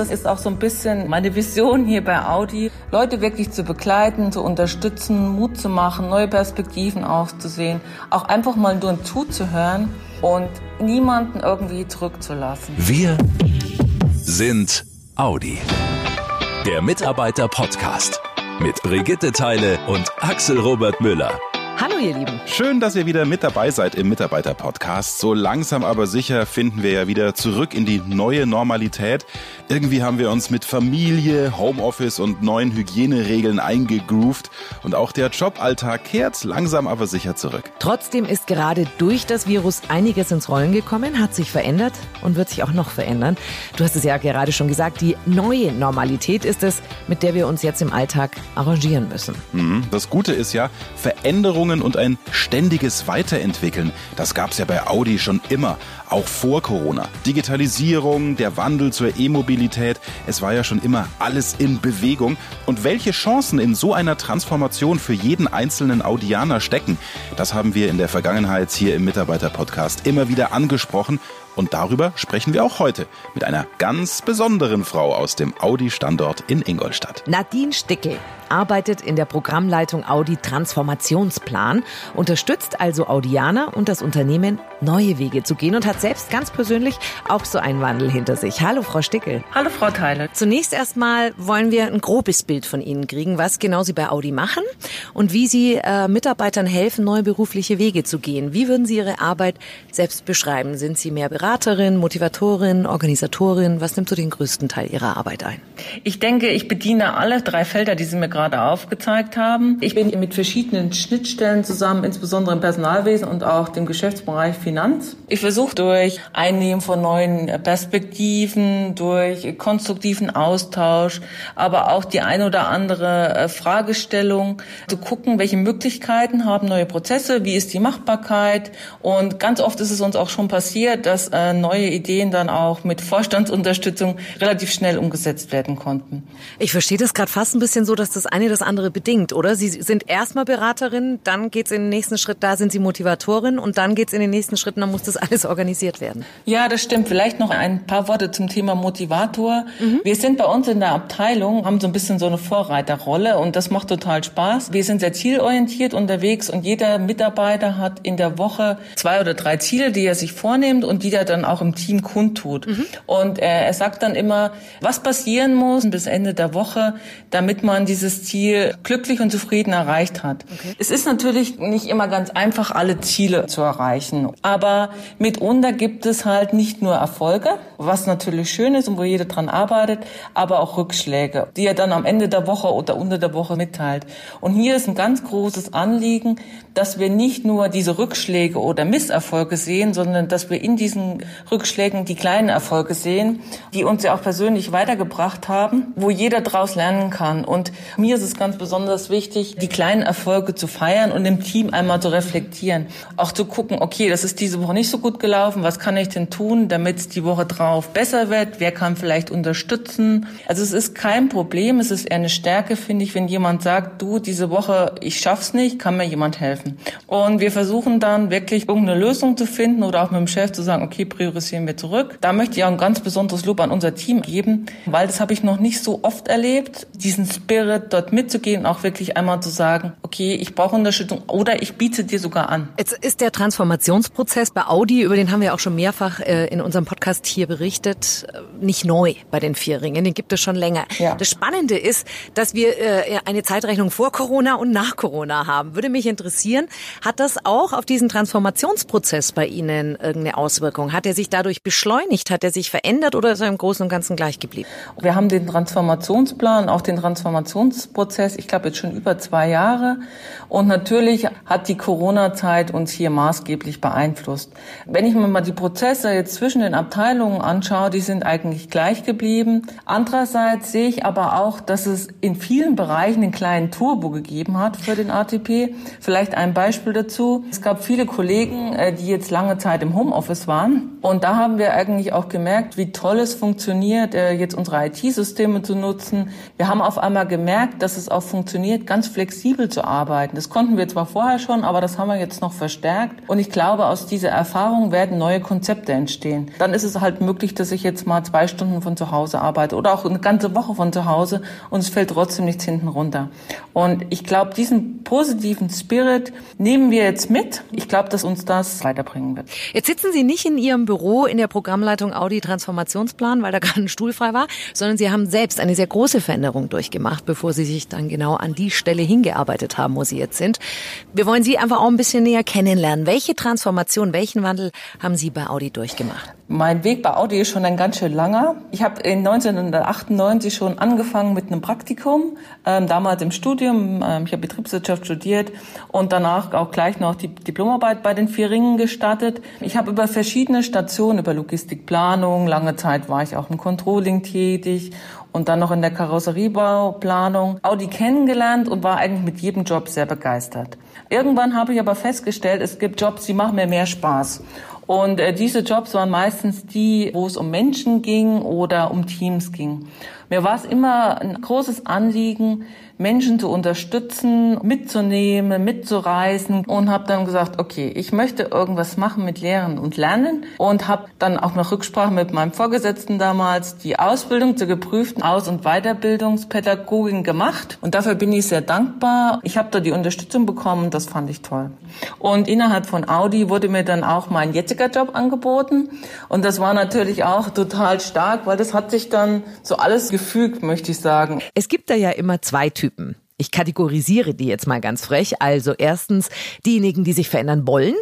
das ist auch so ein bisschen meine Vision hier bei Audi, Leute wirklich zu begleiten, zu unterstützen, Mut zu machen, neue Perspektiven aufzusehen, auch einfach mal nur zuzuhören und niemanden irgendwie zurückzulassen. Wir sind Audi. Der Mitarbeiter-Podcast mit Brigitte Teile und Axel Robert Müller. Hallo ihr Lieben. Schön, dass ihr wieder mit dabei seid im Mitarbeiter-Podcast. So langsam aber sicher finden wir ja wieder zurück in die neue Normalität. Irgendwie haben wir uns mit Familie, Homeoffice und neuen Hygieneregeln eingegroovt und auch der Joballtag kehrt langsam aber sicher zurück. Trotzdem ist gerade durch das Virus einiges ins Rollen gekommen, hat sich verändert und wird sich auch noch verändern. Du hast es ja gerade schon gesagt, die neue Normalität ist es, mit der wir uns jetzt im Alltag arrangieren müssen. Mhm. Das Gute ist ja, Veränderungen Veränderungen und ein ständiges Weiterentwickeln, das gab es ja bei Audi schon immer, auch vor Corona. Digitalisierung, der Wandel zur E-Mobilität, es war ja schon immer alles in Bewegung. Und welche Chancen in so einer Transformation für jeden einzelnen Audianer stecken, das haben wir in der Vergangenheit hier im Mitarbeiter-Podcast immer wieder angesprochen. Und darüber sprechen wir auch heute mit einer ganz besonderen Frau aus dem Audi-Standort in Ingolstadt. Nadine Stickel arbeitet in der Programmleitung Audi Transformationsplan, unterstützt also Audianer und das Unternehmen, neue Wege zu gehen und hat selbst ganz persönlich auch so einen Wandel hinter sich. Hallo, Frau Stickel. Hallo, Frau Teile. Zunächst erstmal wollen wir ein grobes Bild von Ihnen kriegen, was genau Sie bei Audi machen und wie Sie äh, Mitarbeitern helfen, neue berufliche Wege zu gehen. Wie würden Sie Ihre Arbeit selbst beschreiben? Sind Sie mehr Beraterin, Motivatorin, Organisatorin? Was nimmt so den größten Teil Ihrer Arbeit ein? Ich denke, ich bediene alle drei Felder, die Sie mir gerade aufgezeigt haben. Ich bin mit verschiedenen Schnittstellen zusammen, insbesondere im Personalwesen und auch dem Geschäftsbereich Finanz. Ich versuche durch Einnehmen von neuen Perspektiven, durch konstruktiven Austausch, aber auch die ein oder andere äh, Fragestellung zu gucken, welche Möglichkeiten haben neue Prozesse, wie ist die Machbarkeit und ganz oft ist es uns auch schon passiert, dass äh, neue Ideen dann auch mit Vorstandsunterstützung relativ schnell umgesetzt werden konnten. Ich verstehe das gerade fast ein bisschen so, dass das eine das andere bedingt, oder? Sie sind erstmal Beraterin, dann geht's in den nächsten Schritt, da sind Sie Motivatorin und dann geht's in den nächsten Schritt, dann muss das alles organisiert werden. Ja, das stimmt. Vielleicht noch ein paar Worte zum Thema Motivator. Mhm. Wir sind bei uns in der Abteilung, haben so ein bisschen so eine Vorreiterrolle und das macht total Spaß. Wir sind sehr zielorientiert unterwegs und jeder Mitarbeiter hat in der Woche zwei oder drei Ziele, die er sich vornimmt und die er dann auch im Team kundtut. Mhm. Und er, er sagt dann immer, was passieren muss bis Ende der Woche, damit man dieses Ziel glücklich und zufrieden erreicht hat. Okay. Es ist natürlich nicht immer ganz einfach, alle Ziele zu erreichen. Aber mitunter gibt es halt nicht nur Erfolge, was natürlich schön ist und wo jeder dran arbeitet, aber auch Rückschläge, die er dann am Ende der Woche oder unter der Woche mitteilt. Und hier ist ein ganz großes Anliegen, dass wir nicht nur diese Rückschläge oder Misserfolge sehen, sondern dass wir in diesen Rückschlägen die kleinen Erfolge sehen, die uns ja auch persönlich weitergebracht haben, wo jeder daraus lernen kann. Und mir ist es ganz besonders wichtig, die kleinen Erfolge zu feiern und im Team einmal zu reflektieren. Auch zu gucken, okay, das ist diese Woche nicht so gut gelaufen, was kann ich denn tun, damit es die Woche drauf besser wird, wer kann vielleicht unterstützen. Also es ist kein Problem, es ist eher eine Stärke, finde ich, wenn jemand sagt, du, diese Woche, ich schaff's nicht, kann mir jemand helfen. Und wir versuchen dann wirklich irgendeine Lösung zu finden oder auch mit dem Chef zu sagen, okay, priorisieren wir zurück. Da möchte ich auch ein ganz besonderes Lob an unser Team geben, weil das habe ich noch nicht so oft erlebt, diesen Spirit dort mitzugehen, auch wirklich einmal zu sagen, okay, ich brauche Unterstützung oder ich biete dir sogar an. Jetzt ist der Transformationsprozess bei Audi, über den haben wir auch schon mehrfach äh, in unserem Podcast hier berichtet, äh, nicht neu bei den Vierringen. Den gibt es schon länger. Ja. Das Spannende ist, dass wir äh, eine Zeitrechnung vor Corona und nach Corona haben. Würde mich interessieren. Hat das auch auf diesen Transformationsprozess bei Ihnen irgendeine Auswirkung? Hat er sich dadurch beschleunigt? Hat er sich verändert oder ist er im Großen und Ganzen gleich geblieben? Wir haben den Transformationsplan, auch den Transformationsprozess, ich glaube jetzt schon über zwei Jahre. Und natürlich hat die Corona-Zeit uns hier maßgeblich beeinflusst. Wenn ich mir mal die Prozesse jetzt zwischen den Abteilungen anschaue, die sind eigentlich gleich geblieben. Andererseits sehe ich aber auch, dass es in vielen Bereichen einen kleinen Turbo gegeben hat für den ATP. Vielleicht ein Beispiel dazu. Es gab viele Kollegen, äh, die jetzt lange Zeit im Homeoffice waren. Und da haben wir eigentlich auch gemerkt, wie toll es funktioniert, äh, jetzt unsere IT-Systeme zu nutzen. Wir haben auf einmal gemerkt, gemerkt, dass es auch funktioniert, ganz flexibel zu arbeiten. Das konnten wir zwar vorher schon, aber das haben wir jetzt noch verstärkt. Und ich glaube, aus dieser Erfahrung werden neue Konzepte entstehen. Dann ist es halt möglich, dass ich jetzt mal zwei Stunden von zu Hause arbeite oder auch eine ganze Woche von zu Hause und es fällt trotzdem nichts hinten runter. Und ich glaube, diesen positiven Spirit nehmen wir jetzt mit. Ich glaube, dass uns das weiterbringen wird. Jetzt sitzen Sie nicht in Ihrem Büro in der Programmleitung Audi Transformationsplan, weil da gerade ein Stuhl frei war, sondern Sie haben selbst eine sehr große Veränderung durchgemacht, bevor Sie sich dann genau an die Stelle hingearbeitet haben, wo Sie jetzt sind. Wir wollen Sie einfach auch ein bisschen näher kennenlernen. Welche Transformation, welchen Wandel haben Sie bei Audi durchgemacht? Mein Weg bei Audi ist schon ein ganz schön langer. Ich habe in 1998 schon angefangen mit einem Praktikum, ähm, damals im Studium. Ähm, ich habe Betriebswirtschaft studiert und danach auch gleich noch die Diplomarbeit bei den vier Ringen gestartet. Ich habe über verschiedene Stationen, über Logistikplanung, lange Zeit war ich auch im Controlling tätig und dann noch in der Karosseriebauplanung Audi kennengelernt und war eigentlich mit jedem Job sehr begeistert. Irgendwann habe ich aber festgestellt, es gibt Jobs, die machen mir mehr Spaß. Und äh, diese Jobs waren meistens die, wo es um Menschen ging oder um Teams ging. Mir war es immer ein großes Anliegen, Menschen zu unterstützen, mitzunehmen, mitzureisen und habe dann gesagt, okay, ich möchte irgendwas machen mit Lehren und Lernen und habe dann auch noch Rücksprache mit meinem Vorgesetzten damals die Ausbildung zur geprüften Aus- und Weiterbildungspädagogin gemacht und dafür bin ich sehr dankbar. Ich habe da die Unterstützung bekommen, das fand ich toll. Und innerhalb von Audi wurde mir dann auch mein jetziger Job angeboten und das war natürlich auch total stark, weil das hat sich dann so alles gefügt, möchte ich sagen. Es gibt da ja immer zwei Typen. Ich kategorisiere die jetzt mal ganz frech. Also erstens diejenigen, die sich verändern wollen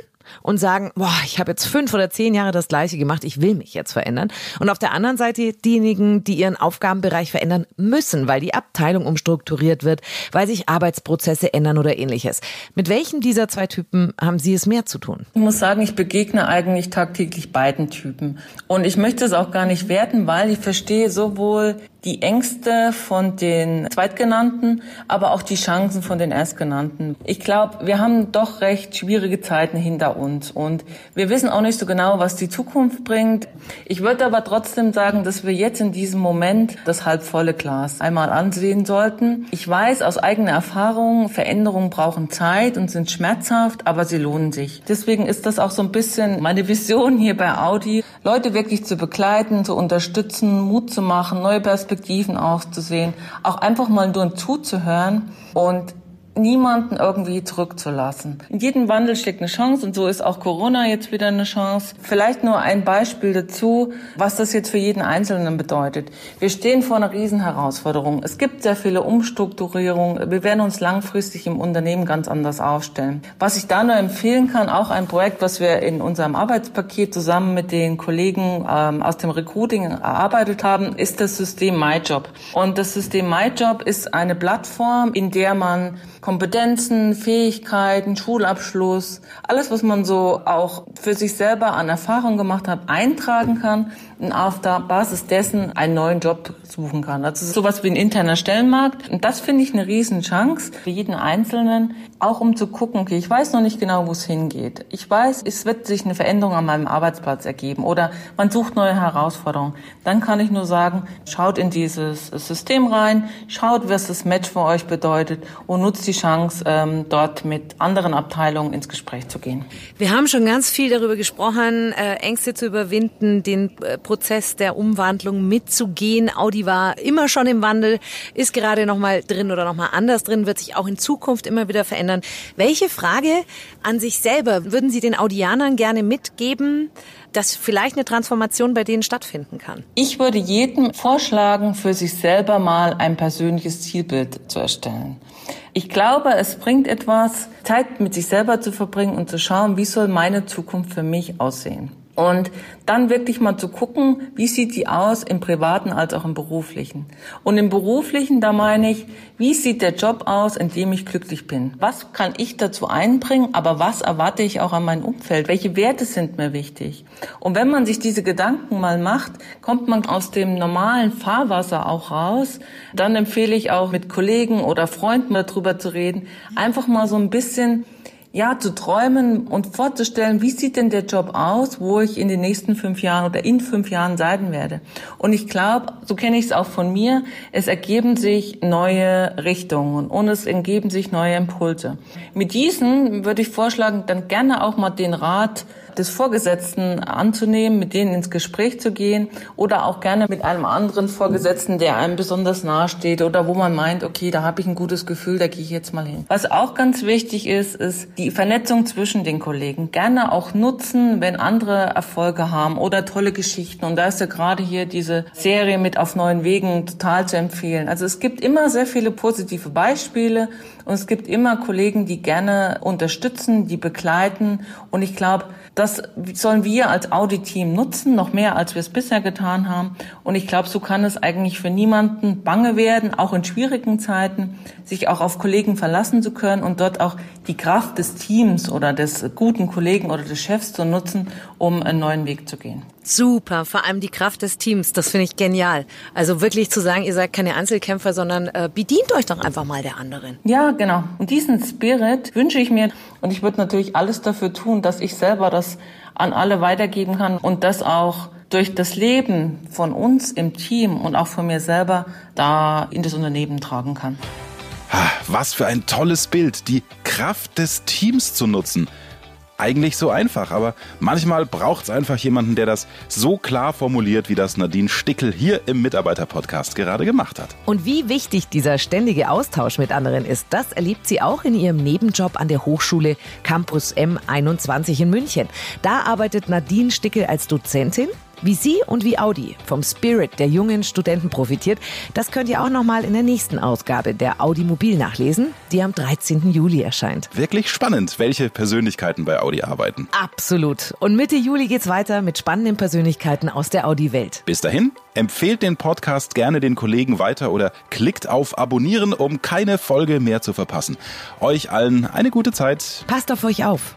und sagen, boah, ich habe jetzt fünf oder zehn Jahre das Gleiche gemacht, ich will mich jetzt verändern. Und auf der anderen Seite diejenigen, die ihren Aufgabenbereich verändern müssen, weil die Abteilung umstrukturiert wird, weil sich Arbeitsprozesse ändern oder ähnliches. Mit welchen dieser zwei Typen haben Sie es mehr zu tun? Ich muss sagen, ich begegne eigentlich tagtäglich beiden Typen. Und ich möchte es auch gar nicht werten, weil ich verstehe sowohl die Ängste von den Zweitgenannten, aber auch die Chancen von den Erstgenannten. Ich glaube, wir haben doch recht schwierige Zeiten hinter uns und wir wissen auch nicht so genau, was die Zukunft bringt. Ich würde aber trotzdem sagen, dass wir jetzt in diesem Moment das halbvolle Glas einmal ansehen sollten. Ich weiß aus eigener Erfahrung, Veränderungen brauchen Zeit und sind schmerzhaft, aber sie lohnen sich. Deswegen ist das auch so ein bisschen meine Vision hier bei Audi, Leute wirklich zu begleiten, zu unterstützen, Mut zu machen, neue Perspektiven Perspektiven auszusehen, auch einfach mal nur zuzuhören und niemanden irgendwie zurückzulassen. In jedem Wandel steckt eine Chance und so ist auch Corona jetzt wieder eine Chance. Vielleicht nur ein Beispiel dazu, was das jetzt für jeden Einzelnen bedeutet. Wir stehen vor einer riesen Herausforderung. Es gibt sehr viele Umstrukturierungen. Wir werden uns langfristig im Unternehmen ganz anders aufstellen. Was ich da nur empfehlen kann, auch ein Projekt, was wir in unserem Arbeitspaket zusammen mit den Kollegen ähm, aus dem Recruiting erarbeitet haben, ist das System MyJob. Und das System MyJob ist eine Plattform, in der man Kompetenzen, Fähigkeiten, Schulabschluss, alles, was man so auch für sich selber an Erfahrung gemacht hat, eintragen kann und auf der Basis dessen einen neuen Job suchen kann. Das ist sowas wie ein interner Stellenmarkt. Und das finde ich eine Riesenchance für jeden Einzelnen, auch um zu gucken, okay, ich weiß noch nicht genau, wo es hingeht. Ich weiß, es wird sich eine Veränderung an meinem Arbeitsplatz ergeben oder man sucht neue Herausforderungen. Dann kann ich nur sagen, schaut in dieses System rein, schaut, was das Match für euch bedeutet und nutzt die Chance, ähm, dort mit anderen Abteilungen ins Gespräch zu gehen. Wir haben schon ganz viel darüber gesprochen, äh, Ängste zu überwinden, den äh, Prozess der Umwandlung mitzugehen. Audi war immer schon im Wandel, ist gerade noch mal drin oder noch mal anders drin, wird sich auch in Zukunft immer wieder verändern. Welche Frage an sich selber würden Sie den Audianern gerne mitgeben? dass vielleicht eine Transformation bei denen stattfinden kann? Ich würde jedem vorschlagen, für sich selber mal ein persönliches Zielbild zu erstellen. Ich glaube, es bringt etwas, Zeit mit sich selber zu verbringen und zu schauen, wie soll meine Zukunft für mich aussehen. Und dann wirklich mal zu gucken, wie sieht die aus im privaten als auch im beruflichen. Und im beruflichen, da meine ich, wie sieht der Job aus, in dem ich glücklich bin? Was kann ich dazu einbringen, aber was erwarte ich auch an mein Umfeld? Welche Werte sind mir wichtig? Und wenn man sich diese Gedanken mal macht, kommt man aus dem normalen Fahrwasser auch raus. Dann empfehle ich auch mit Kollegen oder Freunden darüber zu reden, einfach mal so ein bisschen ja, zu träumen und vorzustellen, wie sieht denn der Job aus, wo ich in den nächsten fünf Jahren oder in fünf Jahren sein werde. Und ich glaube, so kenne ich es auch von mir, es ergeben sich neue Richtungen und es ergeben sich neue Impulse. Mit diesen würde ich vorschlagen, dann gerne auch mal den Rat des Vorgesetzten anzunehmen, mit denen ins Gespräch zu gehen oder auch gerne mit einem anderen Vorgesetzten, der einem besonders nahe steht oder wo man meint, okay, da habe ich ein gutes Gefühl, da gehe ich jetzt mal hin. Was auch ganz wichtig ist, ist die Vernetzung zwischen den Kollegen. Gerne auch nutzen, wenn andere Erfolge haben oder tolle Geschichten. Und da ist ja gerade hier diese Serie mit auf neuen Wegen total zu empfehlen. Also es gibt immer sehr viele positive Beispiele und es gibt immer Kollegen, die gerne unterstützen, die begleiten. Und ich glaube, das sollen wir als Audit-Team nutzen, noch mehr als wir es bisher getan haben. Und ich glaube, so kann es eigentlich für niemanden bange werden, auch in schwierigen Zeiten, sich auch auf Kollegen verlassen zu können und dort auch die Kraft des Teams oder des guten Kollegen oder des Chefs zu nutzen, um einen neuen Weg zu gehen. Super, vor allem die Kraft des Teams, das finde ich genial. Also wirklich zu sagen, ihr seid keine Einzelkämpfer, sondern äh, bedient euch doch einfach mal der anderen. Ja, genau. Und diesen Spirit wünsche ich mir und ich würde natürlich alles dafür tun, dass ich selber das an alle weitergeben kann und das auch durch das Leben von uns im Team und auch von mir selber da in das Unternehmen tragen kann. Was für ein tolles Bild, die Kraft des Teams zu nutzen eigentlich so einfach, aber manchmal braucht es einfach jemanden, der das so klar formuliert, wie das Nadine Stickel hier im Mitarbeiter-Podcast gerade gemacht hat. Und wie wichtig dieser ständige Austausch mit anderen ist, das erlebt sie auch in ihrem Nebenjob an der Hochschule Campus M21 in München. Da arbeitet Nadine Stickel als Dozentin wie Sie und wie Audi vom Spirit der jungen Studenten profitiert, das könnt ihr auch nochmal in der nächsten Ausgabe der Audi Mobil nachlesen, die am 13. Juli erscheint. Wirklich spannend, welche Persönlichkeiten bei Audi arbeiten. Absolut. Und Mitte Juli geht's weiter mit spannenden Persönlichkeiten aus der Audi-Welt. Bis dahin, empfehlt den Podcast gerne den Kollegen weiter oder klickt auf Abonnieren, um keine Folge mehr zu verpassen. Euch allen eine gute Zeit. Passt auf euch auf